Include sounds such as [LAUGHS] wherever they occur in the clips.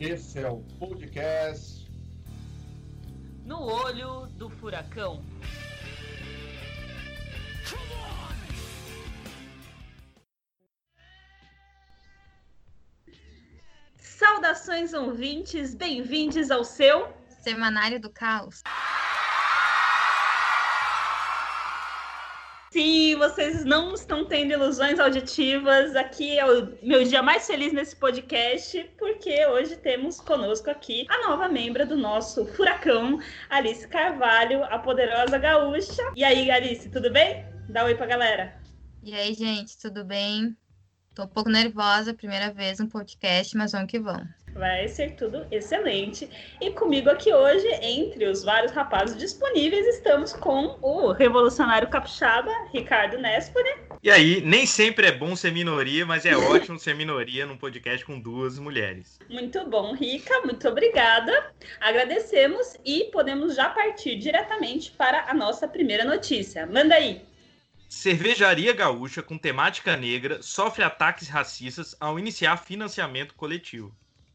Esse é o podcast No Olho do Furacão. Saudações ouvintes, bem-vindos ao seu Semanário do Caos. Vocês não estão tendo ilusões auditivas. Aqui é o meu dia mais feliz nesse podcast, porque hoje temos conosco aqui a nova membra do nosso Furacão, Alice Carvalho, a poderosa gaúcha. E aí, Alice, tudo bem? Dá oi pra galera. E aí, gente, tudo bem? Tô um pouco nervosa, primeira vez no podcast, mas vamos que vamos. Vai ser tudo excelente. E comigo aqui hoje, entre os vários rapazes disponíveis, estamos com o revolucionário capixaba, Ricardo Nespoli. E aí, nem sempre é bom ser minoria, mas é ótimo ser minoria num podcast com duas mulheres. Muito bom, Rica, muito obrigada. Agradecemos e podemos já partir diretamente para a nossa primeira notícia. Manda aí. Cervejaria gaúcha com temática negra sofre ataques racistas ao iniciar financiamento coletivo.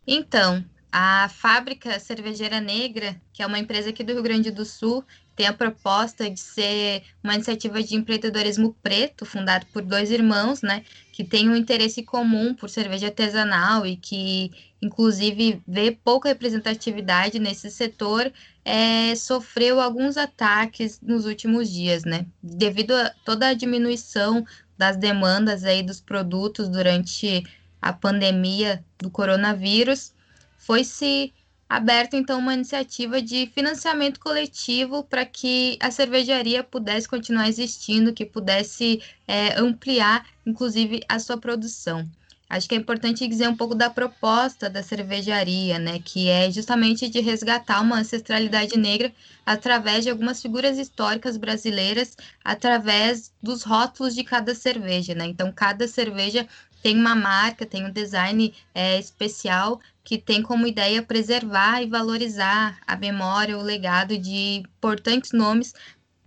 Então, a Fábrica Cervejeira Negra, que é uma empresa aqui do Rio Grande do Sul, tem a proposta de ser uma iniciativa de empreendedorismo preto, fundado por dois irmãos, né, que tem um interesse comum por cerveja artesanal e que, inclusive, vê pouca representatividade nesse setor, é, sofreu alguns ataques nos últimos dias, né, devido a toda a diminuição das demandas aí dos produtos durante a pandemia do coronavírus, foi se aberta então uma iniciativa de financiamento coletivo para que a cervejaria pudesse continuar existindo, que pudesse é, ampliar, inclusive, a sua produção. Acho que é importante dizer um pouco da proposta da cervejaria, né, que é justamente de resgatar uma ancestralidade negra através de algumas figuras históricas brasileiras, através dos rótulos de cada cerveja, né? Então, cada cerveja tem uma marca, tem um design é, especial que tem como ideia preservar e valorizar a memória, o legado de importantes nomes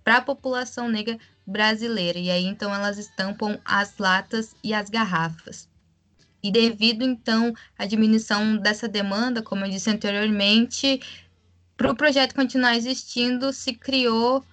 para a população negra brasileira. E aí, então, elas estampam as latas e as garrafas. E devido, então, à diminuição dessa demanda, como eu disse anteriormente, para o projeto continuar existindo, se criou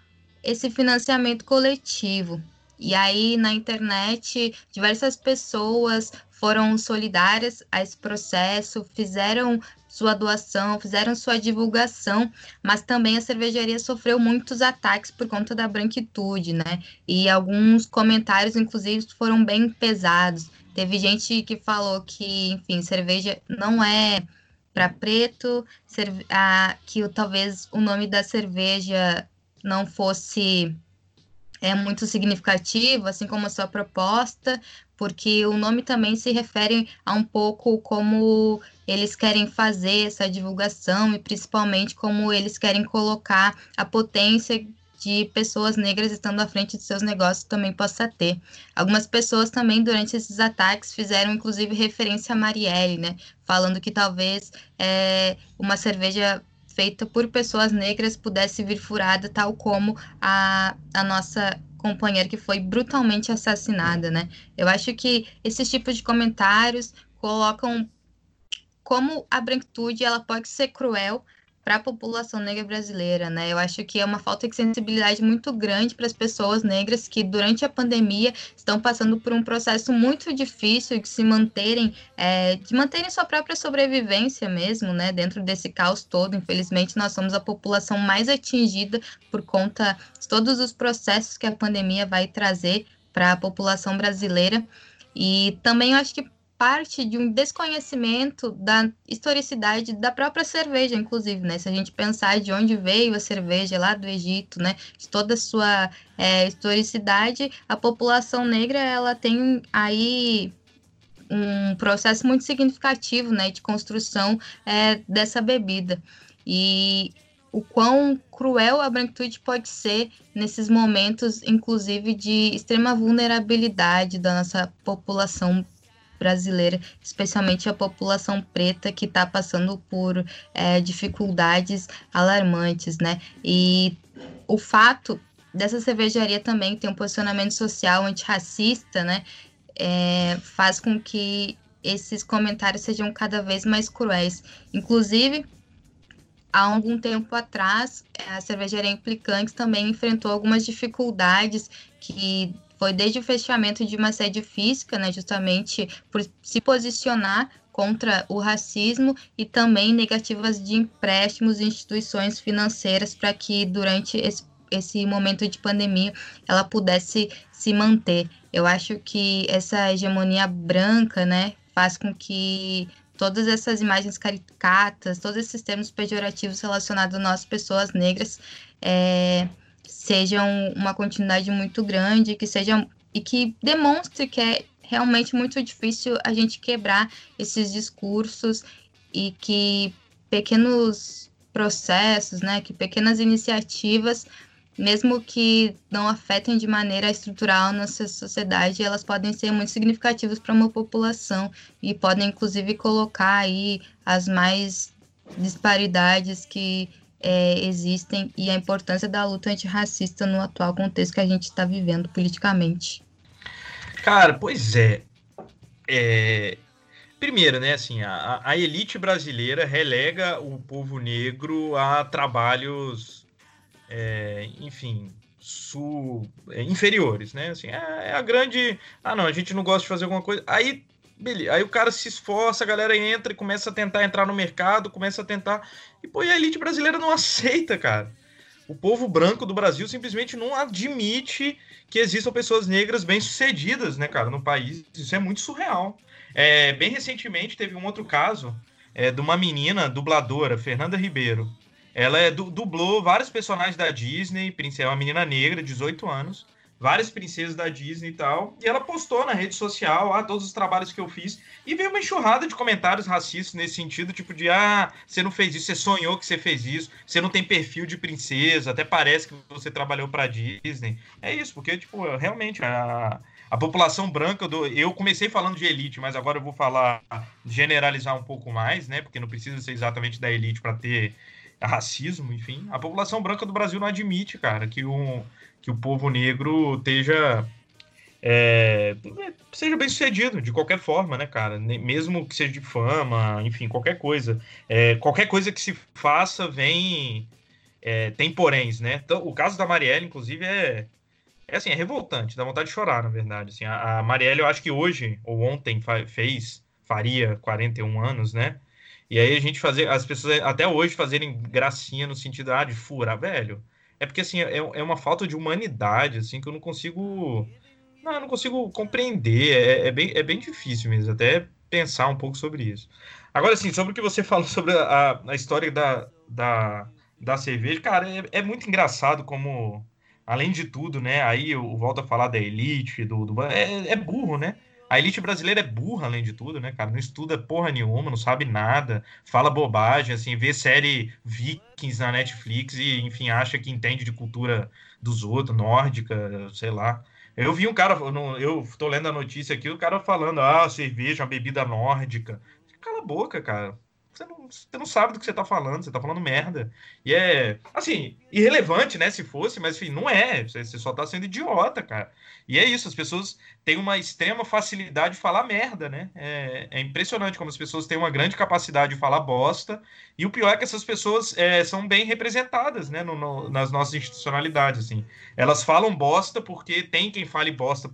esse financiamento coletivo. E aí, na internet, diversas pessoas foram solidárias a esse processo, fizeram sua doação, fizeram sua divulgação, mas também a cervejaria sofreu muitos ataques por conta da branquitude, né? E alguns comentários, inclusive, foram bem pesados. Teve gente que falou que, enfim, cerveja não é para preto, que talvez o nome da cerveja não fosse é muito significativo, assim como a sua proposta, porque o nome também se refere a um pouco como eles querem fazer essa divulgação e principalmente como eles querem colocar a potência de pessoas negras estando à frente de seus negócios também possa ter. Algumas pessoas também, durante esses ataques, fizeram inclusive referência a Marielle, né? Falando que talvez é, uma cerveja feita por pessoas negras pudesse vir furada, tal como a, a nossa companheira que foi brutalmente assassinada, né? Eu acho que esses tipos de comentários colocam como a branquitude ela pode ser cruel, para a população negra brasileira, né? Eu acho que é uma falta de sensibilidade muito grande para as pessoas negras que durante a pandemia estão passando por um processo muito difícil de se manterem, é, de manterem sua própria sobrevivência mesmo, né? Dentro desse caos todo, infelizmente nós somos a população mais atingida por conta de todos os processos que a pandemia vai trazer para a população brasileira. E também eu acho que parte de um desconhecimento da historicidade da própria cerveja, inclusive, né? Se a gente pensar de onde veio a cerveja lá do Egito, né? De toda a sua é, historicidade, a população negra ela tem aí um processo muito significativo, né? De construção é, dessa bebida e o quão cruel a branquitude pode ser nesses momentos, inclusive de extrema vulnerabilidade da nossa população brasileira, especialmente a população preta que está passando por é, dificuldades alarmantes, né? E o fato dessa cervejaria também ter um posicionamento social antirracista, né? É, faz com que esses comentários sejam cada vez mais cruéis. Inclusive, há algum tempo atrás, a cervejaria Implicantes também enfrentou algumas dificuldades que foi desde o fechamento de uma sede física, né, justamente por se posicionar contra o racismo e também negativas de empréstimos e instituições financeiras para que durante esse, esse momento de pandemia ela pudesse se manter. Eu acho que essa hegemonia branca, né, faz com que todas essas imagens caricatas, todos esses termos pejorativos relacionados a nós, pessoas negras, é, sejam uma continuidade muito grande, que sejam e que demonstre que é realmente muito difícil a gente quebrar esses discursos e que pequenos processos, né, que pequenas iniciativas mesmo que não afetem de maneira estrutural nossa sociedade, elas podem ser muito significativas para uma população e podem, inclusive, colocar aí as mais disparidades que é, existem e a importância da luta antirracista no atual contexto que a gente está vivendo politicamente. Cara, pois é. é... Primeiro, né, assim, a, a elite brasileira relega o povo negro a trabalhos é, enfim, sul, é, inferiores, né? Assim, é, é, a grande. Ah, não, a gente não gosta de fazer alguma coisa. Aí, beleza. Aí o cara se esforça, a galera entra e começa a tentar entrar no mercado, começa a tentar. E pô, e a elite brasileira não aceita, cara. O povo branco do Brasil simplesmente não admite que existam pessoas negras bem-sucedidas, né, cara, no país. Isso é muito surreal. É, bem recentemente teve um outro caso é, de uma menina dubladora, Fernanda Ribeiro, ela é, dublou vários personagens da Disney, é uma menina negra, 18 anos, várias princesas da Disney e tal. E ela postou na rede social ah, todos os trabalhos que eu fiz. E veio uma enxurrada de comentários racistas nesse sentido, tipo de ah, você não fez isso, você sonhou que você fez isso, você não tem perfil de princesa, até parece que você trabalhou para Disney. É isso, porque, tipo, realmente a. A população branca, do, eu comecei falando de elite, mas agora eu vou falar, generalizar um pouco mais, né? Porque não precisa ser exatamente da elite para ter racismo, enfim, a população branca do Brasil não admite, cara, que, um, que o povo negro esteja é, seja bem sucedido de qualquer forma, né, cara? Mesmo que seja de fama, enfim, qualquer coisa. É, qualquer coisa que se faça vem. É, tem poréns, né? Então, o caso da Marielle, inclusive, é, é assim, é revoltante, dá vontade de chorar, na verdade. Assim, a, a Marielle, eu acho que hoje, ou ontem, fez, faria 41 anos, né? E aí a gente fazer, as pessoas até hoje fazerem gracinha no sentido ah, de furar, velho. É porque assim, é, é uma falta de humanidade, assim, que eu não consigo. Não, eu não consigo compreender. É, é, bem, é bem difícil mesmo, até pensar um pouco sobre isso. Agora, assim, sobre o que você [LAUGHS] falou sobre a, a história da, da, da cerveja, cara, é, é muito engraçado como, além de tudo, né? Aí eu volto a falar da elite, do, do é, é burro, né? A elite brasileira é burra, além de tudo, né, cara? Não estuda porra nenhuma, não sabe nada, fala bobagem, assim, vê série Vikings na Netflix e, enfim, acha que entende de cultura dos outros, nórdica, sei lá. Eu vi um cara, eu tô lendo a notícia aqui, o cara falando, ah, cerveja, uma bebida nórdica. Cala a boca, cara você não, você não sabe do que você tá falando, você tá falando merda. E é, assim, irrelevante, né, se fosse, mas enfim, não é. Você, só tá sendo idiota, cara. E é isso, as pessoas têm uma extrema facilidade de falar merda, né? É, é impressionante como as pessoas têm uma grande capacidade de falar bosta. E o pior é que essas pessoas é, são bem representadas, né, no, no, nas nossas institucionalidades, assim. Elas falam bosta porque tem quem fale bosta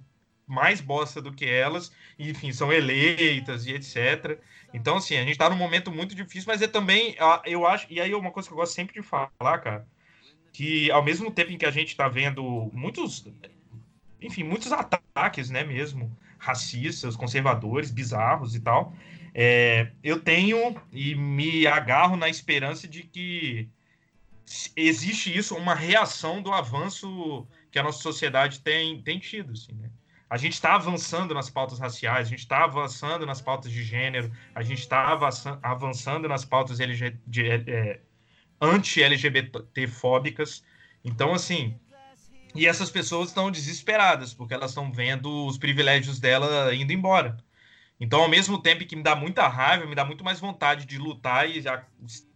mais bosta do que elas, e, enfim, são eleitas e etc. Então, assim, a gente está num momento muito difícil, mas é também, eu acho, e aí uma coisa que eu gosto sempre de falar, cara, que ao mesmo tempo em que a gente está vendo muitos, enfim, muitos ataques, né, mesmo, racistas, conservadores, bizarros e tal, é, eu tenho e me agarro na esperança de que existe isso, uma reação do avanço que a nossa sociedade tem, tem tido, assim, né? A gente está avançando nas pautas raciais, a gente está avançando nas pautas de gênero, a gente está avançando nas pautas LG, é, anti-LGBT-fóbicas. Então, assim, e essas pessoas estão desesperadas, porque elas estão vendo os privilégios dela indo embora. Então, ao mesmo tempo que me dá muita raiva, me dá muito mais vontade de lutar e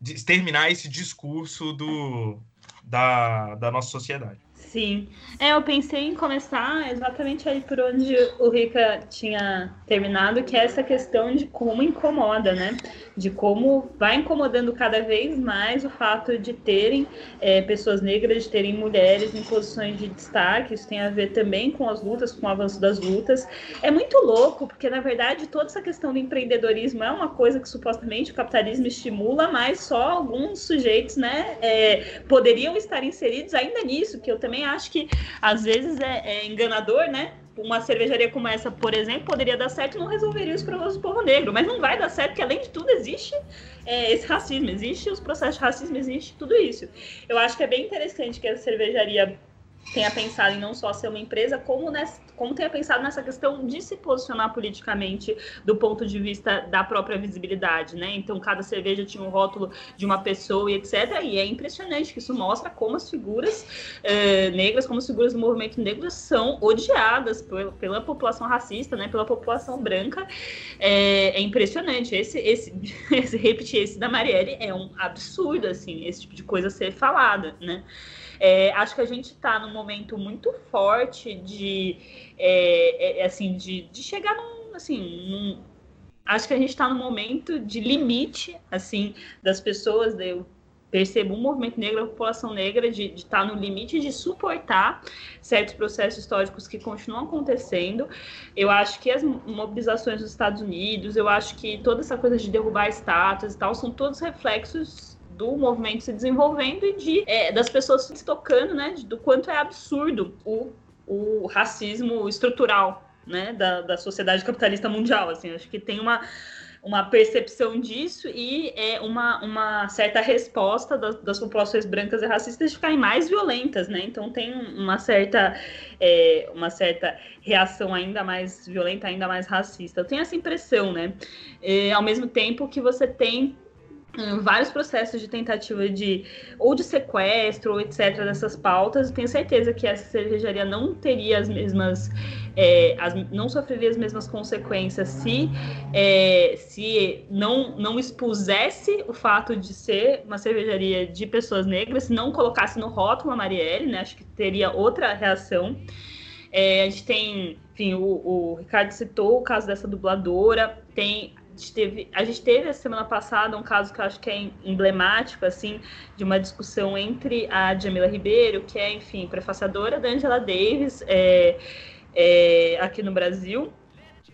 exterminar esse discurso do, da, da nossa sociedade. Sim. É, eu pensei em começar exatamente aí por onde o Rica tinha terminado, que é essa questão de como incomoda, né? De como vai incomodando cada vez mais o fato de terem é, pessoas negras, de terem mulheres em posições de destaque. Isso tem a ver também com as lutas, com o avanço das lutas. É muito louco, porque na verdade toda essa questão do empreendedorismo é uma coisa que supostamente o capitalismo estimula, mas só alguns sujeitos, né, é, poderiam estar inseridos ainda nisso, que eu também acho que às vezes é, é, enganador, né? Uma cervejaria como essa, por exemplo, poderia dar certo e não resolveria os problemas do povo negro, mas não vai dar certo, porque além de tudo existe é, esse racismo, existe os processos de racismo, existe tudo isso. Eu acho que é bem interessante que a cervejaria tenha pensado em não só ser uma empresa, como, nessa, como tenha pensado nessa questão de se posicionar politicamente do ponto de vista da própria visibilidade, né? Então, cada cerveja tinha um rótulo de uma pessoa e etc. E é impressionante que isso mostra como as figuras eh, negras, como as figuras do movimento negro são odiadas pela, pela população racista, né? Pela população branca. É, é impressionante. Esse, esse, [LAUGHS] esse, repetir esse da Marielle é um absurdo, assim, esse tipo de coisa ser falada, né? É, acho que a gente está num momento muito forte de, é, é, assim, de, de chegar num, assim, num, acho que a gente está num momento de limite, assim, das pessoas, eu percebo um movimento negro, a população negra, de estar tá no limite de suportar certos processos históricos que continuam acontecendo. Eu acho que as mobilizações dos Estados Unidos, eu acho que toda essa coisa de derrubar estátuas e tal, são todos reflexos do movimento se desenvolvendo e de é, das pessoas se tocando, né, do quanto é absurdo o, o racismo estrutural, né, da, da sociedade capitalista mundial, assim, acho que tem uma uma percepção disso e é uma, uma certa resposta das, das, populações brancas e racistas de ficarem mais violentas, né? Então tem uma certa, é, uma certa reação ainda mais violenta, ainda mais racista. Eu tenho essa impressão, né? É, ao mesmo tempo que você tem vários processos de tentativa de ou de sequestro ou etc dessas pautas tenho certeza que essa cervejaria não teria as mesmas é, as, não sofreria as mesmas consequências se é, se não não expusesse o fato de ser uma cervejaria de pessoas negras se não colocasse no rótulo a Marielle né? Acho que teria outra reação. É, a gente tem enfim o, o Ricardo citou o caso dessa dubladora tem gente teve, a gente teve a semana passada um caso que eu acho que é emblemático, assim, de uma discussão entre a Jamila Ribeiro, que é, enfim, prefaciadora da Angela Davis é, é, aqui no Brasil,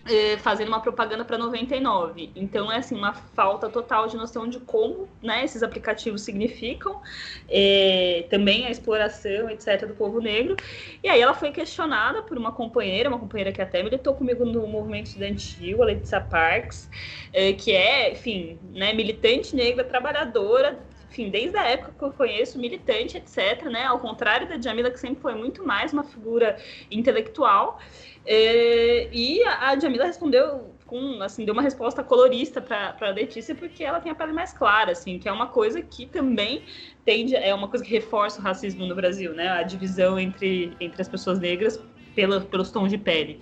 é, fazendo uma propaganda para 99. Então é assim uma falta total de noção de como né, esses aplicativos significam, é, também a exploração, etc., do povo negro. E aí ela foi questionada por uma companheira, uma companheira que até militou comigo no movimento estudantil, a Letícia Parks, é, que é, enfim, né, militante negra, trabalhadora, enfim, desde a época que eu conheço, militante, etc., né? Ao contrário da Jamila, que sempre foi muito mais uma figura intelectual. É, e a Jamila respondeu com, assim, deu uma resposta colorista para a Letícia, porque ela tem a pele mais clara, assim, que é uma coisa que também tende, é uma coisa que reforça o racismo no Brasil, né? A divisão entre, entre as pessoas negras pela, pelos tons de pele.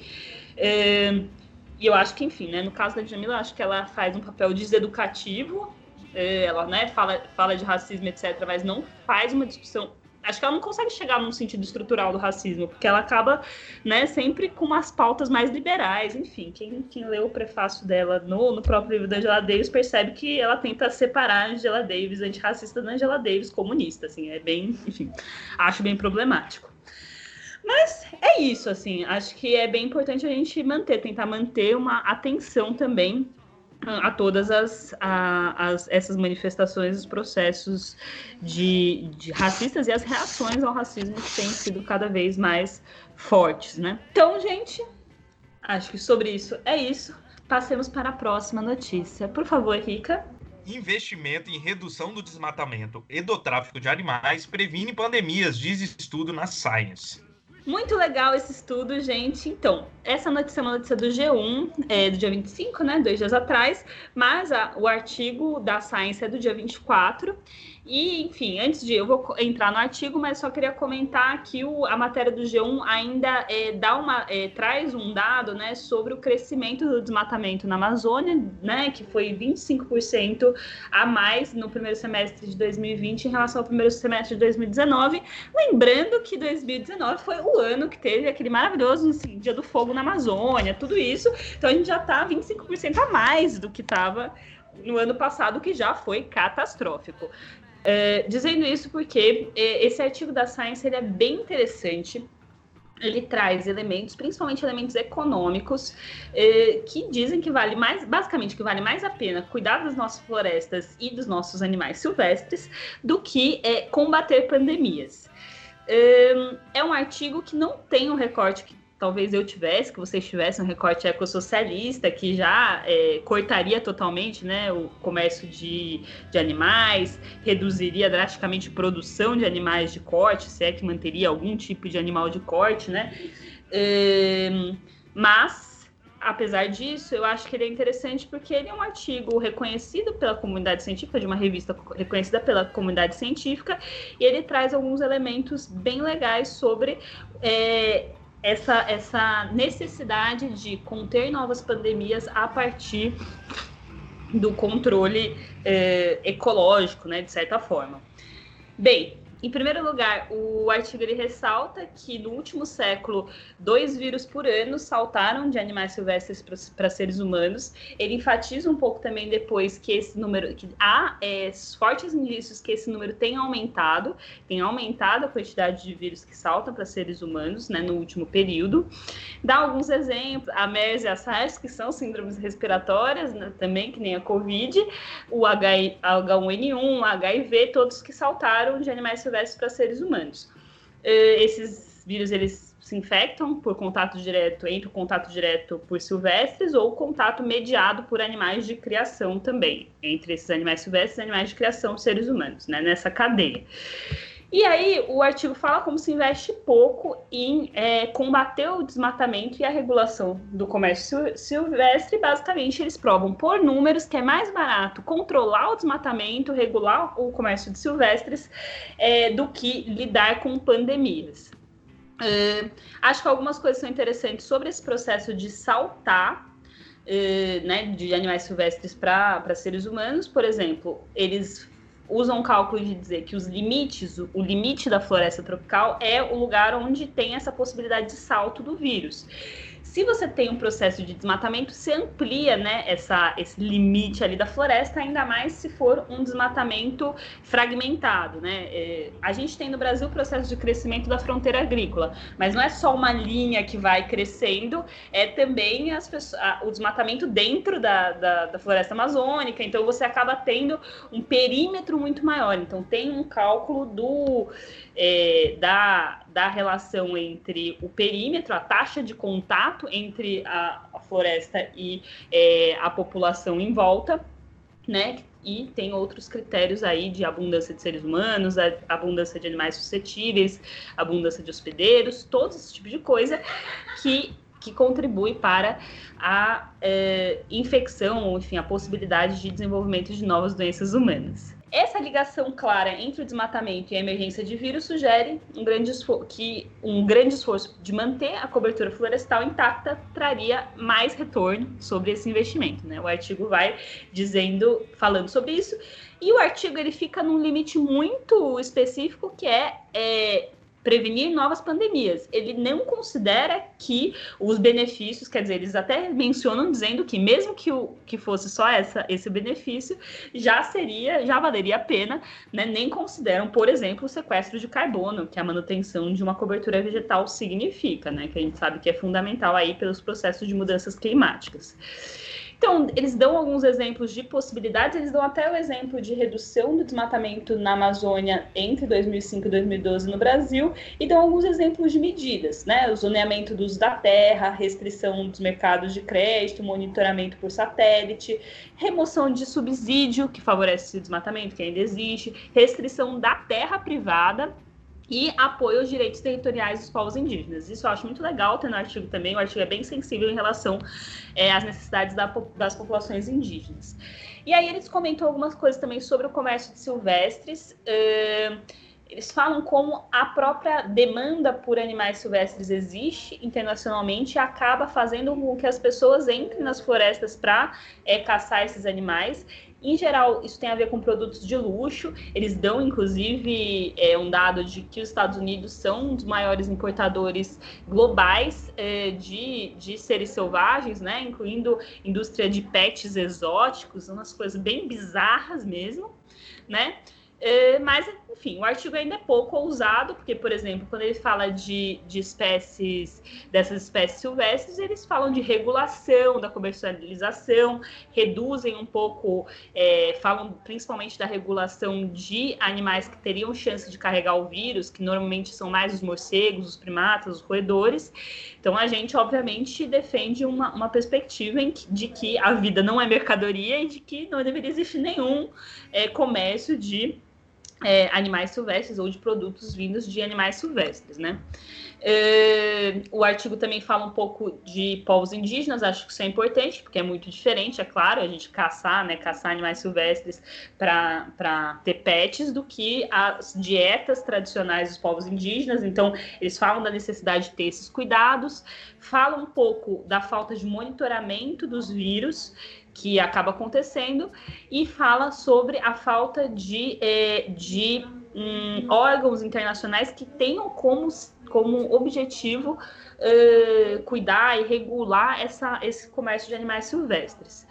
É, e eu acho que, enfim, né, no caso da Jamila, acho que ela faz um papel deseducativo, é, ela né, fala, fala de racismo, etc., mas não faz uma discussão acho que ela não consegue chegar num sentido estrutural do racismo, porque ela acaba, né, sempre com umas pautas mais liberais, enfim, quem, quem leu o prefácio dela no, no próprio livro da Angela Davis percebe que ela tenta separar a Angela Davis antirracista da Angela Davis comunista, assim, é bem, enfim, acho bem problemático. Mas é isso, assim, acho que é bem importante a gente manter, tentar manter uma atenção também a todas as, a, as, essas manifestações, os processos de, de racistas e as reações ao racismo que têm sido cada vez mais fortes, né? Então, gente, acho que sobre isso é isso. Passemos para a próxima notícia. Por favor, Rica. Investimento em redução do desmatamento e do tráfico de animais previne pandemias, diz estudo na Science. Muito legal esse estudo, gente. Então, essa notícia é uma notícia do G1, é, do dia 25, né? Dois dias atrás, mas a, o artigo da Science é do dia 24. E, enfim, antes de eu vou entrar no artigo, mas só queria comentar que o, a matéria do G1 ainda é, dá uma, é, traz um dado né, sobre o crescimento do desmatamento na Amazônia, né, que foi 25% a mais no primeiro semestre de 2020 em relação ao primeiro semestre de 2019. Lembrando que 2019 foi o ano que teve aquele maravilhoso assim, Dia do Fogo na Amazônia, tudo isso. Então a gente já está 25% a mais do que estava no ano passado, que já foi catastrófico. É, dizendo isso porque é, esse artigo da Science ele é bem interessante. Ele traz elementos, principalmente elementos econômicos, é, que dizem que vale mais, basicamente, que vale mais a pena cuidar das nossas florestas e dos nossos animais silvestres do que combater pandemias. É, é um artigo que não tem o recorte talvez eu tivesse, que vocês tivessem um recorte ecossocialista que já é, cortaria totalmente né, o comércio de, de animais, reduziria drasticamente a produção de animais de corte, se é que manteria algum tipo de animal de corte, né? É, mas, apesar disso, eu acho que ele é interessante porque ele é um artigo reconhecido pela comunidade científica, de uma revista reconhecida pela comunidade científica, e ele traz alguns elementos bem legais sobre é, essa, essa necessidade de conter novas pandemias a partir do controle é, ecológico, né, de certa forma. Bem, em primeiro lugar, o artigo ele ressalta que no último século, dois vírus por ano saltaram de animais silvestres para seres humanos. Ele enfatiza um pouco também depois que esse número, que há é, fortes indícios que esse número tem aumentado, tem aumentado a quantidade de vírus que saltam para seres humanos, né, no último período. Dá alguns exemplos, a MERS e a SARS, que são síndromes respiratórias, né, também, que nem a COVID, o H1N1, HIV, todos que saltaram de animais silvestres silvestres para seres humanos. Eh, esses vírus eles se infectam por contato direto, entre o contato direto por silvestres ou contato mediado por animais de criação também, entre esses animais silvestres e animais de criação seres humanos, né, nessa cadeia. E aí, o artigo fala como se investe pouco em é, combater o desmatamento e a regulação do comércio silvestre. Basicamente, eles provam por números que é mais barato controlar o desmatamento, regular o comércio de silvestres, é, do que lidar com pandemias. É, acho que algumas coisas são interessantes sobre esse processo de saltar é, né, de animais silvestres para seres humanos. Por exemplo, eles usam um cálculo de dizer que os limites, o limite da floresta tropical é o lugar onde tem essa possibilidade de salto do vírus. Se você tem um processo de desmatamento, você amplia né, essa, esse limite ali da floresta, ainda mais se for um desmatamento fragmentado. Né? É, a gente tem no Brasil o processo de crescimento da fronteira agrícola, mas não é só uma linha que vai crescendo, é também as pessoas, a, o desmatamento dentro da, da, da floresta amazônica, então você acaba tendo um perímetro muito maior. Então tem um cálculo do é, da, da relação entre o perímetro, a taxa de contato entre a, a floresta e é, a população em volta, né? E tem outros critérios aí de abundância de seres humanos, abundância de animais suscetíveis, abundância de hospedeiros, todo esse tipo de coisa que que contribui para a é, infecção, enfim, a possibilidade de desenvolvimento de novas doenças humanas. Essa ligação clara entre o desmatamento e a emergência de vírus sugere um grande que um grande esforço de manter a cobertura florestal intacta traria mais retorno sobre esse investimento. Né? O artigo vai dizendo, falando sobre isso, e o artigo ele fica num limite muito específico que é, é prevenir novas pandemias. Ele não considera que os benefícios, quer dizer, eles até mencionam dizendo que mesmo que, o, que fosse só essa, esse benefício, já seria, já valeria a pena, né? nem consideram, por exemplo, o sequestro de carbono, que a manutenção de uma cobertura vegetal significa, né? que a gente sabe que é fundamental aí pelos processos de mudanças climáticas. Então, eles dão alguns exemplos de possibilidades, eles dão até o exemplo de redução do desmatamento na Amazônia entre 2005 e 2012 no Brasil, e dão alguns exemplos de medidas, né? O zoneamento do uso da terra, restrição dos mercados de crédito, monitoramento por satélite, remoção de subsídio, que favorece esse desmatamento, que ainda existe, restrição da terra privada e apoio aos direitos territoriais dos povos indígenas. Isso eu acho muito legal ter no artigo também, o artigo é bem sensível em relação é, às necessidades da, das populações indígenas. E aí eles comentam algumas coisas também sobre o comércio de silvestres, uh, eles falam como a própria demanda por animais silvestres existe internacionalmente e acaba fazendo com que as pessoas entrem nas florestas para é, caçar esses animais. Em geral, isso tem a ver com produtos de luxo. Eles dão, inclusive, é, um dado de que os Estados Unidos são um dos maiores importadores globais é, de, de seres selvagens, né? Incluindo indústria de pets exóticos, umas coisas bem bizarras mesmo, né? É, mas, enfim, o artigo ainda é pouco ousado, porque, por exemplo, quando ele fala de, de espécies, dessas espécies silvestres, eles falam de regulação, da comercialização, reduzem um pouco, é, falam principalmente da regulação de animais que teriam chance de carregar o vírus, que normalmente são mais os morcegos, os primatas, os roedores. Então, a gente, obviamente, defende uma, uma perspectiva que, de que a vida não é mercadoria e de que não deveria existir nenhum é, comércio de é, animais silvestres ou de produtos vindos de animais silvestres, né? É, o artigo também fala um pouco de povos indígenas, acho que isso é importante, porque é muito diferente, é claro, a gente caçar, né, caçar animais silvestres para ter pets do que as dietas tradicionais dos povos indígenas, então eles falam da necessidade de ter esses cuidados, falam um pouco da falta de monitoramento dos vírus, que acaba acontecendo e fala sobre a falta de, é, de um, órgãos internacionais que tenham como, como objetivo uh, cuidar e regular essa, esse comércio de animais silvestres.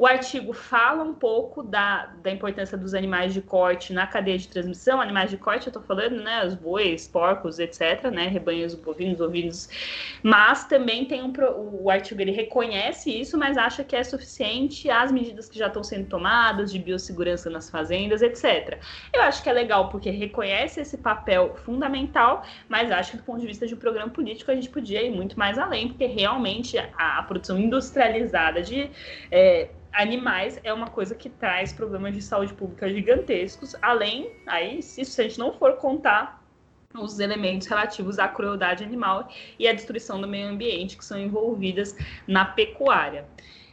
O artigo fala um pouco da, da importância dos animais de corte na cadeia de transmissão. Animais de corte, eu estou falando, né? Os bois, porcos, etc., né? Rebanhos bovinos, ovinos. Mas também tem um. O artigo ele reconhece isso, mas acha que é suficiente as medidas que já estão sendo tomadas de biossegurança nas fazendas, etc. Eu acho que é legal porque reconhece esse papel fundamental, mas acho que do ponto de vista de um programa político a gente podia ir muito mais além, porque realmente a, a produção industrializada de. É, animais é uma coisa que traz problemas de saúde pública gigantescos, além, aí, se a gente não for contar os elementos relativos à crueldade animal e à destruição do meio ambiente que são envolvidas na pecuária.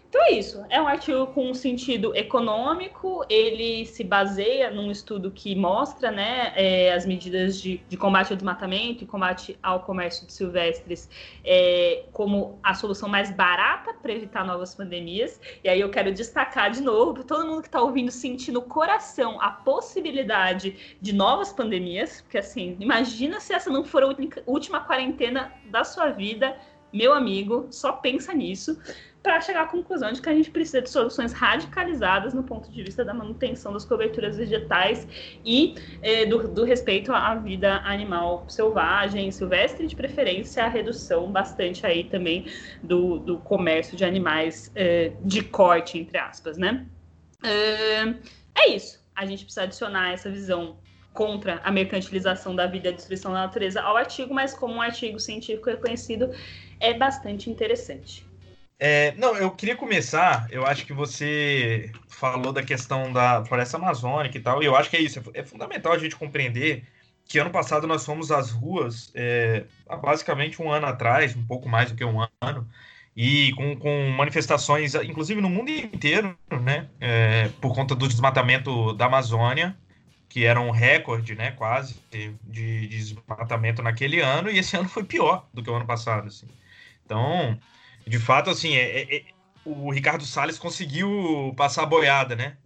Então é isso. É um artigo com um sentido econômico. Ele se baseia num estudo que mostra né, é, as medidas de, de, combate ao desmatamento e combate ao comércio de silvestres é, como a solução mais barata para evitar novas pandemias. E aí eu quero destacar de novo para todo mundo que está ouvindo sentir no coração a possibilidade de novas pandemias, porque assim, imagina se essa não for a última quarentena da sua vida, meu amigo, só pensa nisso para chegar à conclusão de que a gente precisa de soluções radicalizadas no ponto de vista da manutenção das coberturas vegetais e eh, do, do, respeito à vida animal selvagem, silvestre, de preferência a redução bastante aí também do, do comércio de animais eh, de corte, entre aspas, né? Eh, é isso. A gente precisa adicionar essa visão contra a mercantilização da vida e a destruição da natureza ao artigo, mas como um artigo científico reconhecido, é bastante interessante. É, não, eu queria começar. Eu acho que você falou da questão da floresta amazônica e tal, e eu acho que é isso. É fundamental a gente compreender que ano passado nós fomos às ruas, é, basicamente um ano atrás, um pouco mais do que um ano, e com, com manifestações, inclusive no mundo inteiro, né, é, por conta do desmatamento da Amazônia, que era um recorde, né, quase, de, de desmatamento naquele ano, e esse [LAUGHS] ano foi pior do que o ano passado, assim. Então, de fato, assim, é, é, é, o Ricardo Salles conseguiu passar a boiada, né?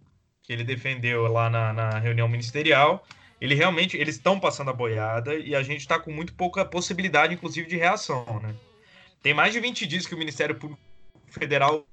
Que ele defendeu lá na, na reunião ministerial. Ele realmente, eles estão passando a boiada e a gente está com muito pouca possibilidade, inclusive, de reação, né? Tem mais de 20 dias que o Ministério Público Federal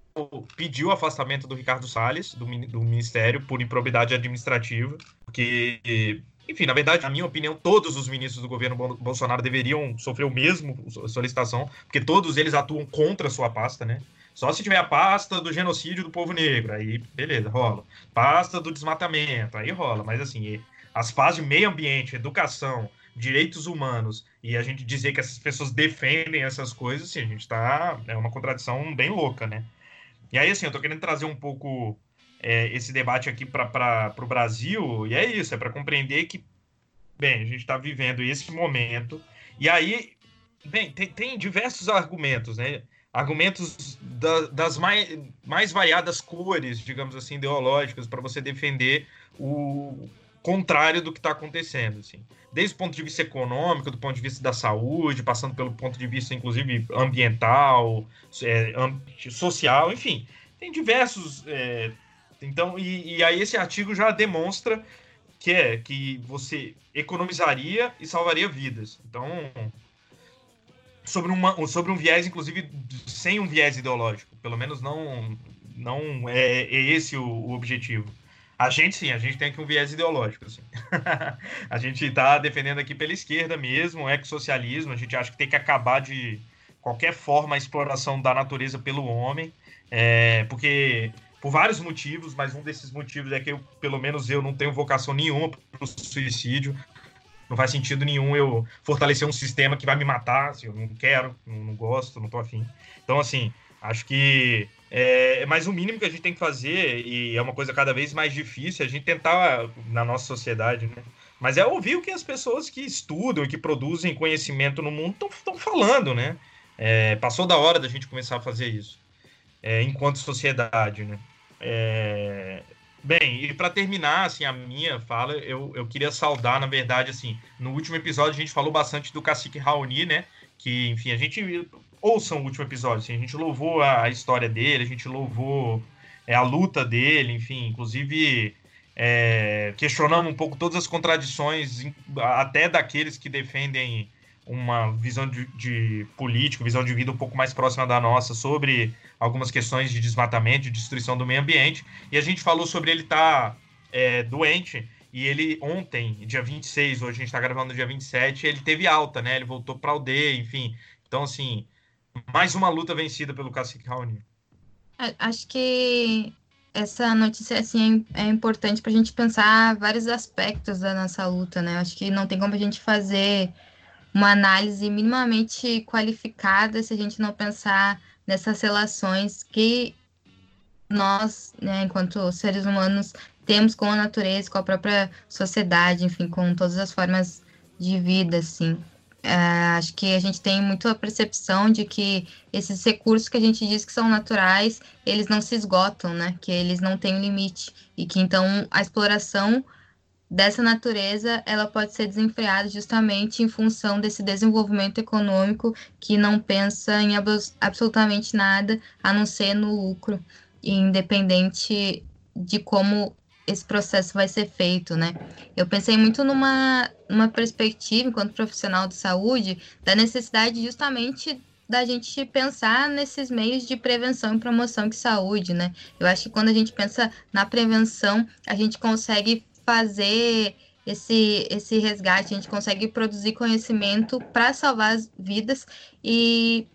pediu o afastamento do Ricardo Salles, do, do Ministério, por improbidade administrativa, porque enfim, na verdade, na minha opinião, todos os ministros do governo Bolsonaro deveriam sofrer o mesmo solicitação, porque todos eles atuam contra a sua pasta, né? Só se tiver a pasta do genocídio do povo negro, aí beleza, rola. Pasta do desmatamento, aí rola. Mas assim, as pastas de meio ambiente, educação, direitos humanos, e a gente dizer que essas pessoas defendem essas coisas, assim, a gente tá. É uma contradição bem louca, né? E aí, assim, eu tô querendo trazer um pouco é, esse debate aqui para o Brasil, e é isso, é para compreender que bem, a gente está vivendo esse momento, e aí, bem, tem, tem diversos argumentos, né? Argumentos da, das mais, mais variadas cores, digamos assim, ideológicas, para você defender o contrário do que está acontecendo, assim. Desde o ponto de vista econômico, do ponto de vista da saúde, passando pelo ponto de vista, inclusive, ambiental, é, social, enfim. Tem diversos... É, então, e, e aí esse artigo já demonstra que é que você economizaria e salvaria vidas. Então, sobre, uma, sobre um viés, inclusive, sem um viés ideológico. Pelo menos não, não é, é esse o, o, objetivo. A gente, sim, a gente tem aqui um viés ideológico. Assim. [LAUGHS] a gente está defendendo aqui pela esquerda mesmo, o ecossocialismo. A gente acha que tem que acabar de qualquer forma a exploração da natureza pelo homem. É, porque por vários motivos, mas um desses motivos é que eu, pelo menos eu não tenho vocação nenhuma para o suicídio. Não faz sentido nenhum eu fortalecer um sistema que vai me matar, assim, eu não quero, não, não gosto, não tô afim. Então, assim, acho que é, mas o mínimo que a gente tem que fazer, e é uma coisa cada vez mais difícil, é a gente tentar na nossa sociedade, né? Mas é ouvir o que as pessoas que estudam e que produzem conhecimento no mundo estão falando, né? É, passou da hora da gente começar a fazer isso é, enquanto sociedade, né? É... Bem, e para terminar, assim, a minha fala, eu, eu queria saudar, na verdade, assim, no último episódio a gente falou bastante do cacique Raoni, né? Que, enfim, a gente ouçam o último episódio, assim, a gente louvou a, história dele, a gente louvou é, a luta dele, enfim, inclusive é, questionamos um pouco todas as contradições, até daqueles que defendem uma visão de, de político, visão de vida um pouco mais próxima da nossa sobre algumas questões de desmatamento, de destruição do meio ambiente. E a gente falou sobre ele estar tá, é, doente. E ele ontem, dia 26, hoje a gente está gravando dia 27, ele teve alta, né? Ele voltou para aldeia, enfim. Então, assim, mais uma luta vencida pelo Cacique Raoni. Acho que essa notícia assim, é importante para a gente pensar vários aspectos da nossa luta, né? Acho que não tem como a gente fazer uma análise minimamente qualificada se a gente não pensar nessas relações que nós, né, enquanto seres humanos, temos com a natureza, com a própria sociedade, enfim, com todas as formas de vida, assim. É, acho que a gente tem muito a percepção de que esses recursos que a gente diz que são naturais, eles não se esgotam, né? Que eles não têm limite e que então a exploração dessa natureza, ela pode ser desenfreada justamente em função desse desenvolvimento econômico que não pensa em absolutamente nada a não ser no lucro, independente de como esse processo vai ser feito, né? Eu pensei muito numa, numa perspectiva, enquanto profissional de saúde, da necessidade justamente da gente pensar nesses meios de prevenção e promoção de saúde, né? Eu acho que quando a gente pensa na prevenção, a gente consegue fazer esse, esse resgate, a gente consegue produzir conhecimento para salvar as vidas e,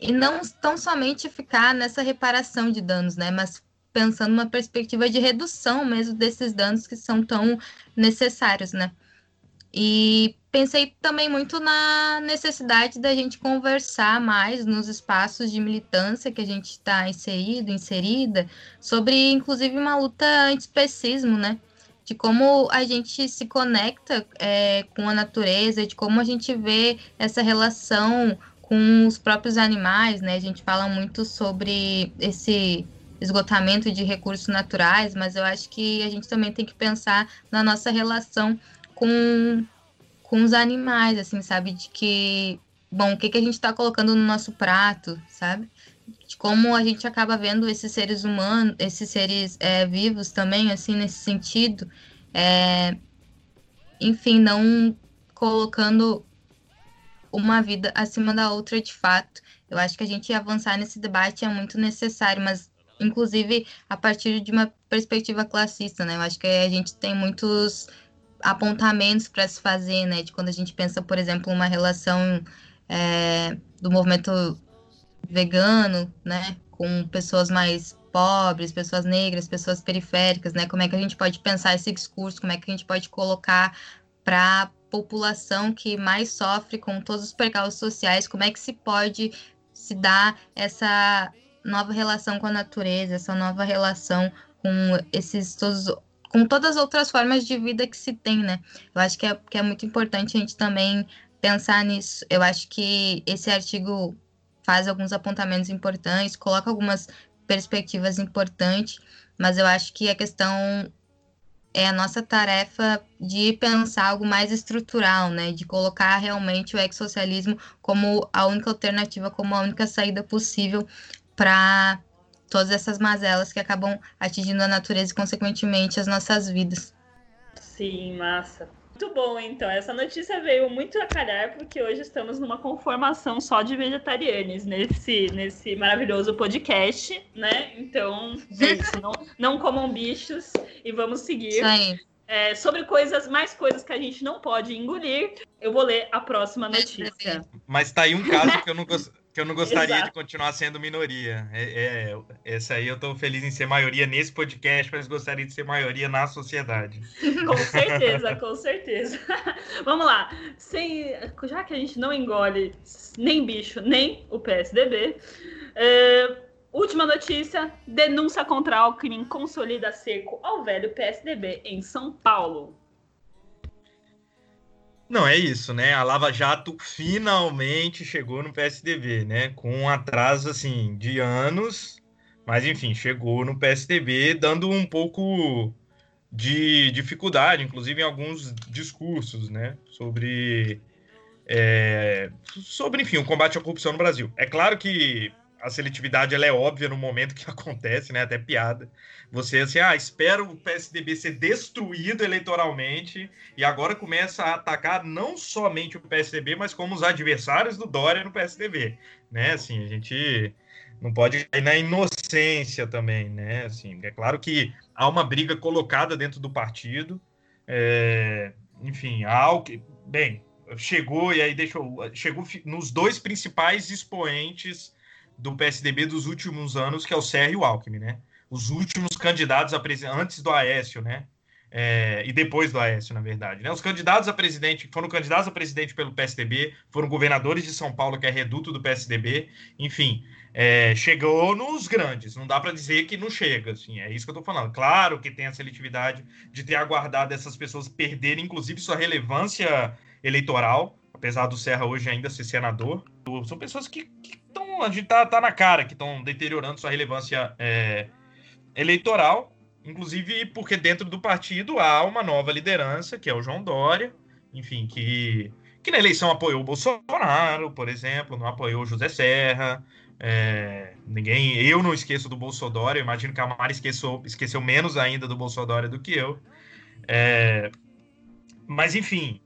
e não tão somente ficar nessa reparação de danos, né? Mas pensando numa perspectiva de redução mesmo desses danos que são tão necessários, né? E pensei também muito na necessidade da gente conversar mais nos espaços de militância que a gente está inserido, inserida, sobre inclusive uma luta anti-especismo, né? De como a gente se conecta é, com a natureza, de como a gente vê essa relação com os próprios animais, né? A gente fala muito sobre esse esgotamento de recursos naturais, mas eu acho que a gente também tem que pensar na nossa relação com, com os animais, assim, sabe? De que, bom, o que, que a gente está colocando no nosso prato, sabe? De como a gente acaba vendo esses seres humanos, esses seres é, vivos também, assim, nesse sentido, é, enfim, não colocando uma vida acima da outra de fato. Eu acho que a gente avançar nesse debate é muito necessário, mas inclusive a partir de uma perspectiva classista, né? Eu acho que a gente tem muitos apontamentos para se fazer, né? De quando a gente pensa, por exemplo, uma relação é, do movimento vegano, né, com pessoas mais pobres, pessoas negras, pessoas periféricas, né? Como é que a gente pode pensar esse discurso? Como é que a gente pode colocar para a população que mais sofre com todos os percalços sociais? Como é que se pode se dar essa nova relação com a natureza, essa nova relação com esses todos com todas as outras formas de vida que se tem, né? Eu acho que é, que é muito importante a gente também pensar nisso. Eu acho que esse artigo faz alguns apontamentos importantes, coloca algumas perspectivas importantes, mas eu acho que a questão é a nossa tarefa de pensar algo mais estrutural, né? De colocar realmente o ex-socialismo como a única alternativa, como a única saída possível para todas essas mazelas que acabam atingindo a natureza e, consequentemente, as nossas vidas. Sim, massa. Muito bom, então. Essa notícia veio muito a calhar, porque hoje estamos numa conformação só de vegetarianos nesse, nesse maravilhoso podcast, né? Então, gente, não, não comam bichos e vamos seguir. Isso aí. É, sobre coisas, mais coisas que a gente não pode engolir, eu vou ler a próxima notícia. Mas tá aí um caso que eu não gosto que eu não gostaria Exato. de continuar sendo minoria. É, é, essa aí eu estou feliz em ser maioria nesse podcast, mas gostaria de ser maioria na sociedade. [LAUGHS] Com certeza, com certeza. [LAUGHS] Vamos lá. Sem, já que a gente não engole nem bicho, nem o PSDB, é, última notícia: denúncia contra Alckmin consolida cerco ao velho PSDB em São Paulo. Não, é isso, né? A Lava Jato finalmente chegou no PSDB, né? Com um atraso, assim, de anos, mas enfim, chegou no PSDB, dando um pouco de dificuldade, inclusive em alguns discursos, né? Sobre, é, sobre enfim, o combate à corrupção no Brasil. É claro que a seletividade ela é óbvia no momento que [LAUGHS] acontece, né? Até piada. Você assim, ah, espera o PSDB ser destruído eleitoralmente e agora começa a atacar não somente o PSDB, mas como os adversários do Dória no PSDB, né? Assim, a gente não pode ir na inocência também, né? Assim, é claro que há uma briga colocada dentro do partido, é, enfim, algo que, bem, chegou e aí deixou, chegou nos dois principais expoentes do PSDB dos últimos anos, que é o Serra e o Alckmin, né? Os últimos candidatos a presidente, antes do Aécio, né? É, e depois do Aécio, na verdade. Né? Os candidatos a presidente, foram candidatos a presidente pelo PSDB, foram governadores de São Paulo, que é reduto do PSDB, enfim, é, chegou nos grandes. Não dá para dizer que não chega, assim, é isso que eu estou falando. Claro que tem a seletividade de ter aguardado essas pessoas perderem, inclusive, sua relevância eleitoral, apesar do Serra hoje ainda ser senador. São pessoas que, que a gente tá, tá na cara que estão deteriorando sua relevância é, eleitoral, inclusive porque dentro do partido há uma nova liderança, que é o João Dória, enfim, que, que na eleição apoiou o Bolsonaro, por exemplo, não apoiou o José Serra. É, ninguém, eu não esqueço do Bolsonaro, imagino que a Mari esqueceu, esqueceu menos ainda do Bolsonaro do que eu. É, mas enfim,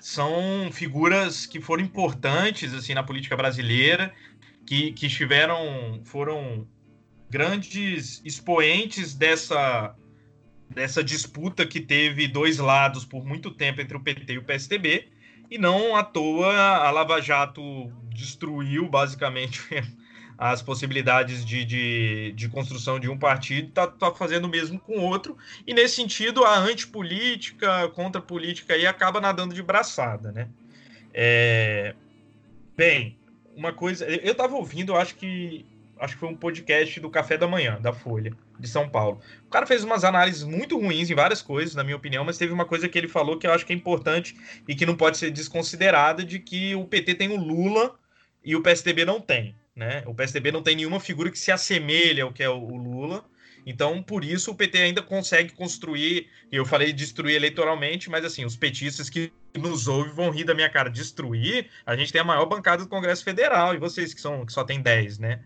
são figuras que foram importantes assim na política brasileira que, que estiveram, foram grandes expoentes dessa, dessa disputa que teve dois lados por muito tempo entre o PT e o PSDB, e não à toa a Lava Jato destruiu basicamente [LAUGHS] as possibilidades de, de, de construção de um partido, está tá fazendo o mesmo com outro, e nesse sentido a antipolítica, contra política aí acaba nadando de braçada, né? É... Bem, uma coisa. Eu estava ouvindo, acho que. Acho que foi um podcast do Café da Manhã, da Folha, de São Paulo. O cara fez umas análises muito ruins em várias coisas, na minha opinião, mas teve uma coisa que ele falou que eu acho que é importante e que não pode ser desconsiderada, de que o PT tem o Lula e o PSDB não tem. Né? O PSDB não tem nenhuma figura que se assemelhe ao que é o Lula. Então, por isso, o PT ainda consegue construir. Eu falei destruir eleitoralmente, mas assim, os petistas que nos ouvem vão rir da minha cara. Destruir, a gente tem a maior bancada do Congresso Federal, e vocês que, são, que só tem 10, né?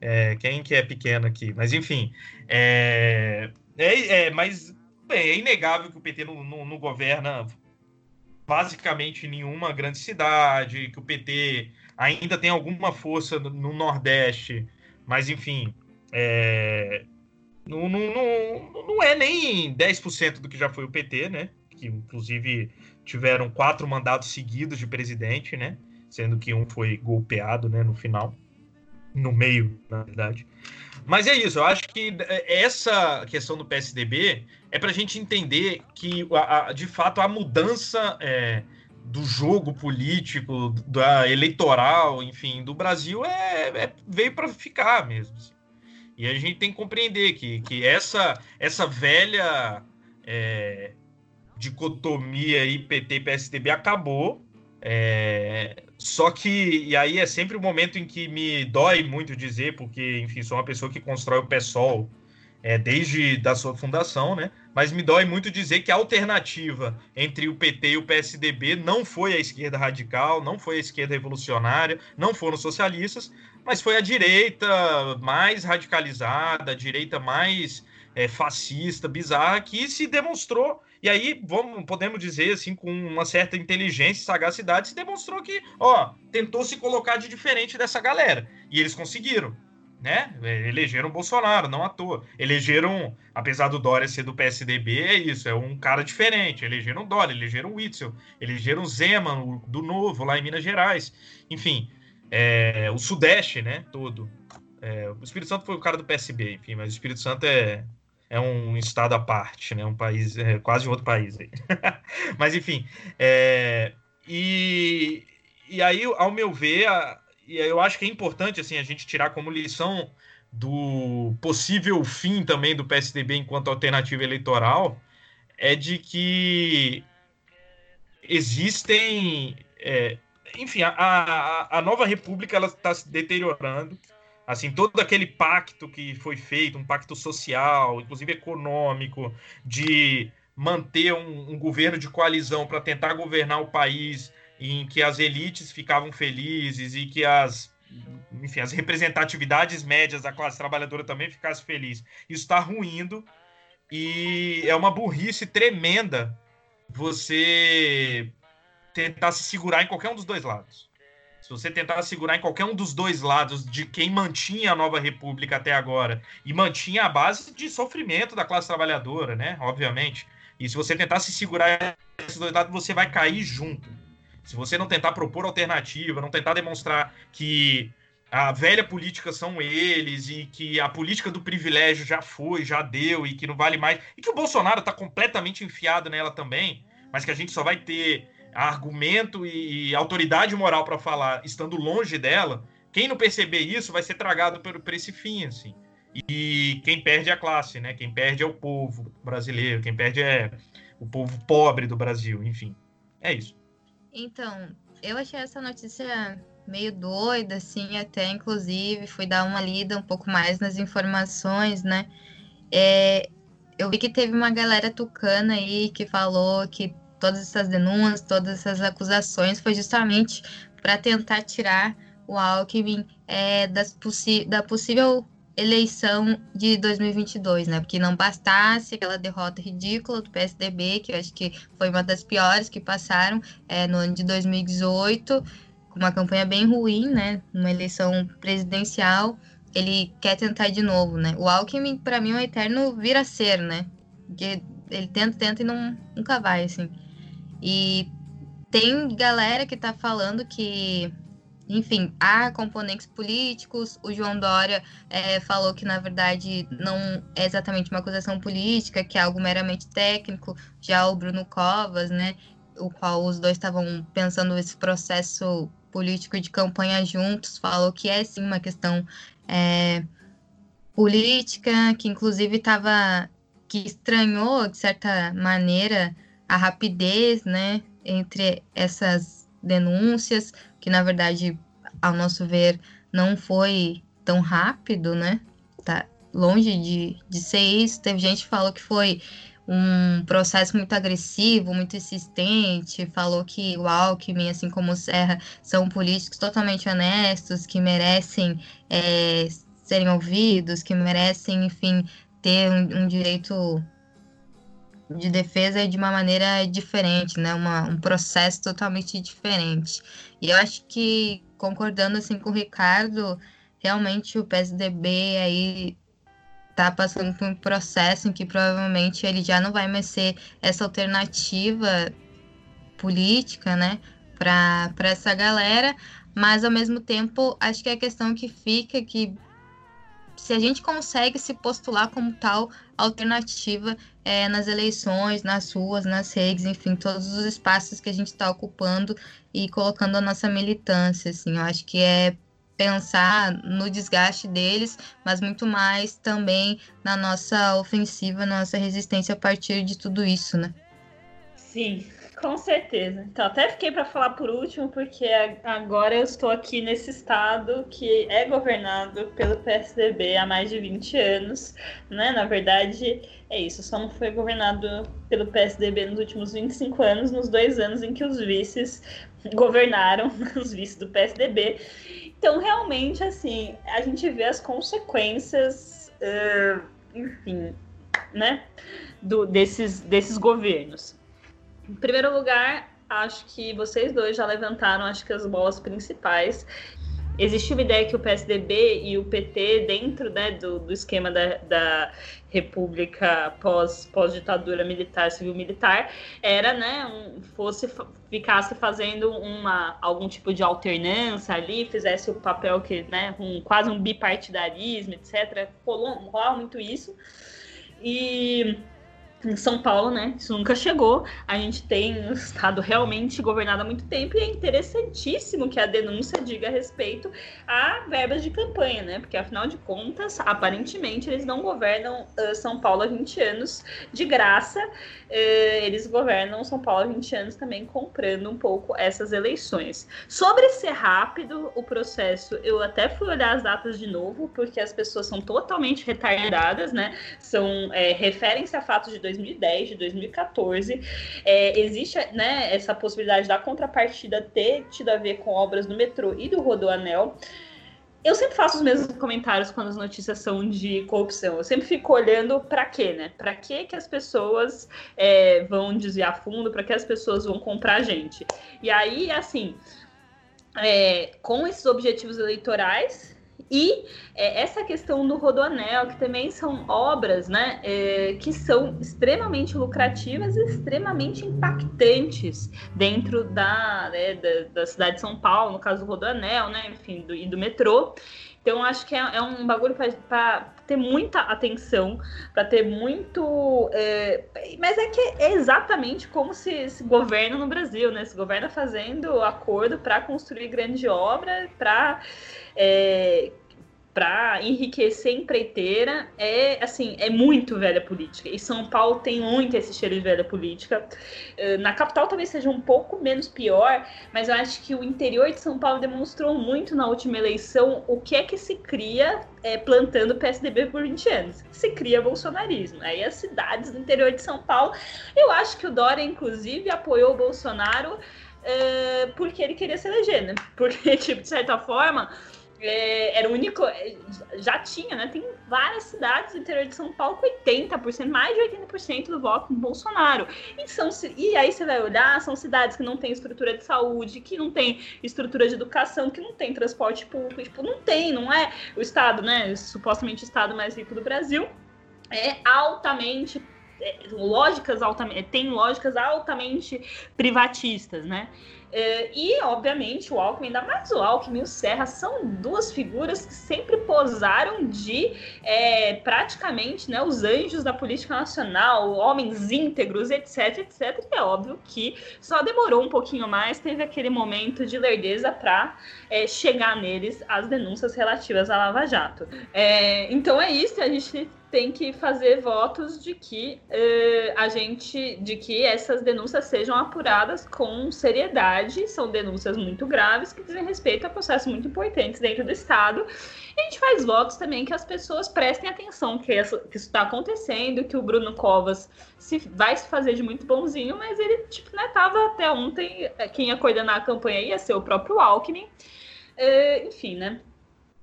É, quem que é pequeno aqui? Mas enfim, é, é, é mas bem, é inegável que o PT não, não, não governa basicamente nenhuma grande cidade, que o PT ainda tem alguma força no, no Nordeste, mas enfim, é, não, não, não, não é nem 10% do que já foi o PT, né? Que inclusive tiveram quatro mandatos seguidos de presidente, né? Sendo que um foi golpeado, né, no final, no meio, na verdade. Mas é isso, eu acho que essa questão do PSDB é para a gente entender que, a, a, de fato, a mudança é, do jogo político, da eleitoral, enfim, do Brasil é, é veio para ficar mesmo. Assim. E a gente tem que compreender que, que essa, essa velha é, dicotomia aí PT e PSDB acabou. É, só que, e aí é sempre o um momento em que me dói muito dizer, porque, enfim, sou uma pessoa que constrói o PSOL é, desde da sua fundação, né? Mas me dói muito dizer que a alternativa entre o PT e o PSDB não foi a esquerda radical, não foi a esquerda revolucionária, não foram socialistas, mas foi a direita mais radicalizada, a direita mais é, fascista, bizarra, que se demonstrou e aí, vamos, podemos dizer assim, com uma certa inteligência e sagacidade, se demonstrou que, ó, tentou se colocar de diferente dessa galera. E eles conseguiram, né? Elegeram Bolsonaro, não à toa. Elegeram, apesar do Dória ser do PSDB, é isso, é um cara diferente. Elegeram Dória, elegeram Witzel, elegeram Zeman, do Novo, lá em Minas Gerais. Enfim, é, o Sudeste, né, todo. É, o Espírito Santo foi o cara do PSB, enfim, mas o Espírito Santo é, é um estado à parte, né? Um país, é quase outro país aí. [LAUGHS] Mas enfim, é, e, e aí, ao meu ver, a, e eu acho que é importante assim a gente tirar como lição do possível fim também do PSDB enquanto alternativa eleitoral é de que existem, é, enfim, a, a, a nova república ela está se deteriorando assim todo aquele pacto que foi feito, um pacto social, inclusive econômico, de manter um, um governo de coalizão para tentar governar o país em que as elites ficavam felizes e que as enfim, as representatividades médias da classe trabalhadora também ficassem felizes. Isso está ruindo e é uma burrice tremenda você tentar se segurar em qualquer um dos dois lados. Se você tentar segurar em qualquer um dos dois lados de quem mantinha a nova república até agora e mantinha a base de sofrimento da classe trabalhadora, né? Obviamente. E se você tentar se segurar esses dois lados, você vai cair junto. Se você não tentar propor alternativa, não tentar demonstrar que a velha política são eles e que a política do privilégio já foi, já deu e que não vale mais, e que o Bolsonaro está completamente enfiado nela também, mas que a gente só vai ter argumento e, autoridade moral para falar estando longe dela, quem não perceber isso vai ser tragado por, por esse fim, assim. E quem perde é a classe, né? Quem perde é o povo brasileiro, quem perde é o povo pobre do Brasil, enfim. É isso. Então, eu achei essa notícia meio doida, assim, até inclusive fui dar uma lida um pouco mais nas informações, né? É, eu vi que teve uma galera tucana aí que falou que todas essas denúncias, todas essas acusações, foi justamente para tentar tirar o Alckmin é, das da possível eleição de 2022, né? Porque não bastasse aquela derrota ridícula do PSDB, que eu acho que foi uma das piores que passaram é, no ano de 2018, com uma campanha bem ruim, né? Uma eleição presidencial, ele quer tentar de novo, né? O Alckmin, para mim, é um eterno vira-ser, né? Porque ele tenta, tenta e não, nunca vai, assim. E tem galera que tá falando que, enfim, há componentes políticos. O João Dória é, falou que, na verdade, não é exatamente uma acusação política, que é algo meramente técnico. Já o Bruno Covas, né, o qual os dois estavam pensando esse processo político de campanha juntos, falou que é sim uma questão é, política, que inclusive estava que estranhou de certa maneira a rapidez, né, entre essas denúncias, que na verdade, ao nosso ver, não foi tão rápido, né? Tá longe de, de ser isso. Teve gente que falou que foi um processo muito agressivo, muito insistente, falou que o Alckmin, assim como o Serra, são políticos totalmente honestos, que merecem é, serem ouvidos, que merecem, enfim, ter um, um direito de defesa de uma maneira diferente, né? Uma, um processo totalmente diferente. E eu acho que, concordando assim com o Ricardo, realmente o PSDB aí tá passando por um processo em que provavelmente ele já não vai mais ser essa alternativa política, né? Para essa galera, mas ao mesmo tempo acho que a questão que fica que se a gente consegue se postular como tal alternativa é, nas eleições, nas ruas, nas redes, enfim, todos os espaços que a gente está ocupando e colocando a nossa militância, assim, eu acho que é pensar no desgaste deles, mas muito mais também na nossa ofensiva, nossa resistência a partir de tudo isso, né? Sim, com certeza. Então, até fiquei para falar por último, porque agora eu estou aqui nesse estado que é governado pelo PSDB há mais de 20 anos, né? Na verdade, é isso, só não foi governado pelo PSDB nos últimos 25 anos, nos dois anos em que os vices governaram, [LAUGHS] os vices do PSDB. Então, realmente, assim, a gente vê as consequências, uh, enfim, né, do, desses, desses governos. Em primeiro lugar, acho que vocês dois já levantaram, acho que as bolas principais. Existe uma ideia que o PSDB e o PT, dentro né, do, do esquema da, da república pós, pós ditadura militar civil militar era né um, fosse ficasse fazendo uma algum tipo de alternância ali fizesse o papel que né um, quase um bipartidarismo etc rolou, rolou muito isso e em São Paulo, né? Isso nunca chegou. A gente tem um estado realmente governado há muito tempo e é interessantíssimo que a denúncia diga a respeito a verbas de campanha, né? Porque afinal de contas, aparentemente, eles não governam uh, São Paulo há 20 anos de graça. Uh, eles governam São Paulo há 20 anos também comprando um pouco essas eleições. Sobre ser rápido o processo, eu até fui olhar as datas de novo, porque as pessoas são totalmente retardadas, né? São é, referem-se a fatos de 2010, de 2014. É, existe né, essa possibilidade da contrapartida ter tido a ver com obras do metrô e do Rodoanel. Eu sempre faço os mesmos comentários quando as notícias são de corrupção. Eu sempre fico olhando para quê, né? Para que que as pessoas é, vão desviar fundo, para que as pessoas vão comprar gente. E aí, assim, é, com esses objetivos eleitorais, e é, essa questão do Rodoanel, que também são obras né, é, que são extremamente lucrativas e extremamente impactantes dentro da, né, da, da, cidade de São Paulo, no caso do Rodoanel, né, enfim, do, e do metrô. Então, acho que é, é um bagulho para ter muita atenção, para ter muito. É, mas é que é exatamente como se, se governa no Brasil, né? Se governa fazendo acordo para construir grande obra, para. É, para enriquecer empreiteira é assim é muito velha política. E São Paulo tem muito esse cheiro de velha política. Eh, na capital talvez seja um pouco menos pior mas eu acho que o interior de São Paulo demonstrou muito na última eleição o que é que se cria é, plantando PSDB por 20 anos. Se cria bolsonarismo. Aí as cidades do interior de São Paulo eu acho que o Dória inclusive apoiou o Bolsonaro é, porque ele queria se eleger né? [LAUGHS] Porque tipo de certa forma é, era o único. É, já tinha, né? Tem várias cidades do interior de São Paulo com 80%, mais de 80% do voto no Bolsonaro. E, são, e aí você vai olhar, são cidades que não têm estrutura de saúde, que não tem estrutura de educação, que não tem transporte público. Tipo, não tem, não é o estado, né? Supostamente o estado mais rico do Brasil. É altamente é, lógicas altamente, tem lógicas altamente privatistas, né? É, e, obviamente, o Alckmin, ainda mais o Alckmin e o Serra, são duas figuras que sempre posaram de é, praticamente né, os anjos da política nacional, homens íntegros, etc, etc. E é óbvio que só demorou um pouquinho mais, teve aquele momento de lerdeza para é, chegar neles as denúncias relativas à Lava Jato. É, então é isso, a gente tem que fazer votos de que uh, a gente, de que essas denúncias sejam apuradas com seriedade. São denúncias muito graves que dizem respeito a processos muito importantes dentro do Estado. E a gente faz votos também que as pessoas prestem atenção que, isso está acontecendo, que o Bruno Covas se, vai se fazer de muito bonzinho, mas ele, tipo, né, tava até ontem, quem ia coordenar a campanha ia ser o próprio Alckmin. Uh, enfim, né?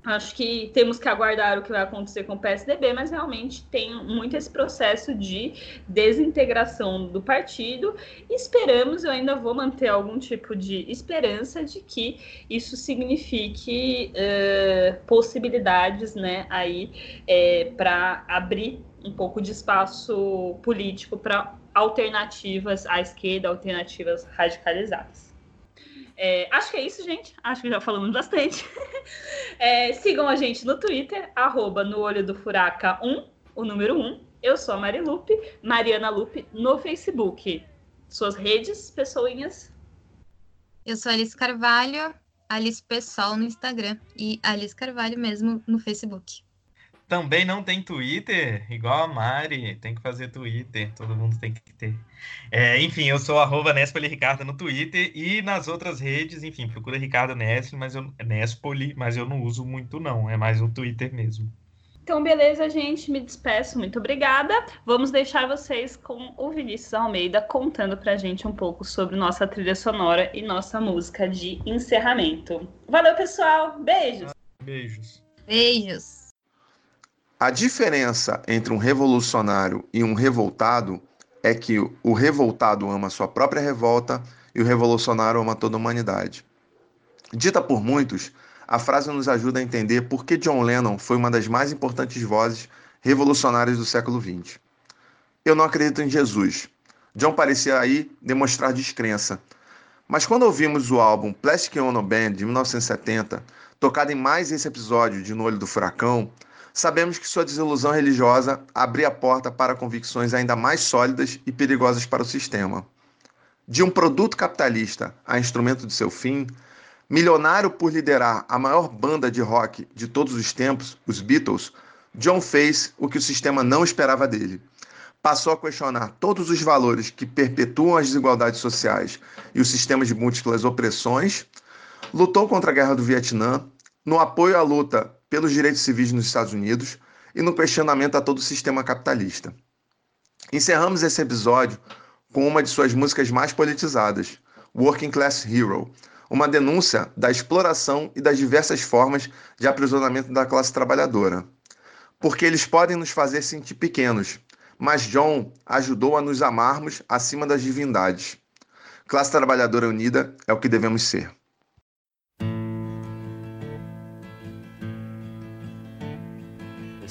Acho que temos que aguardar o que vai acontecer com o PSDB, mas realmente tem muito esse processo de desintegração do partido. Esperamos, eu ainda vou manter algum tipo de esperança de que isso signifique uh, possibilidades, né, aí é, para abrir um pouco de espaço político para alternativas à esquerda, alternativas radicalizadas. É, acho que é isso, gente. Acho que já falamos bastante. [LAUGHS] É, sigam a gente no Twitter, arroba no olho do furaca 1, o número 1. Eu sou a Marilupe, Mariana Lupe, no Facebook. Suas redes, pessoinhas? Eu sou Alice Carvalho, Alice Pessoal no Instagram e Alice Carvalho mesmo no Facebook. Também não tem Twitter, igual a Mari, tem que fazer Twitter, todo mundo tem que ter. É, enfim, eu sou arroba Nespoli Ricardo no Twitter e nas outras redes, enfim, procura Ricardo Nespoli, mas eu, Nespoli, mas eu não uso muito não, é mais o Twitter mesmo. Então, beleza, gente. Me despeço. Muito obrigada. Vamos deixar vocês com o Vinícius Almeida contando pra gente um pouco sobre nossa trilha sonora e nossa música de encerramento. Valeu, pessoal. Beijos. Beijos. Beijos. A diferença entre um revolucionário e um revoltado é que o revoltado ama sua própria revolta e o revolucionário ama toda a humanidade. Dita por muitos, a frase nos ajuda a entender por que John Lennon foi uma das mais importantes vozes revolucionárias do século XX. Eu não acredito em Jesus. John parecia aí demonstrar descrença. Mas quando ouvimos o álbum Plastic Ono Band de 1970, tocado em mais esse episódio de No Olho do Furacão, sabemos que sua desilusão religiosa abria a porta para convicções ainda mais sólidas e perigosas para o sistema. De um produto capitalista a instrumento de seu fim, Milionário por liderar a maior banda de rock de todos os tempos, os Beatles, John fez o que o sistema não esperava dele. Passou a questionar todos os valores que perpetuam as desigualdades sociais e o sistema de múltiplas opressões, lutou contra a guerra do Vietnã, no apoio à luta pelos direitos civis nos Estados Unidos e no questionamento a todo o sistema capitalista. Encerramos esse episódio com uma de suas músicas mais politizadas, Working Class Hero, uma denúncia da exploração e das diversas formas de aprisionamento da classe trabalhadora. Porque eles podem nos fazer sentir pequenos, mas John ajudou a nos amarmos acima das divindades. Classe trabalhadora unida é o que devemos ser.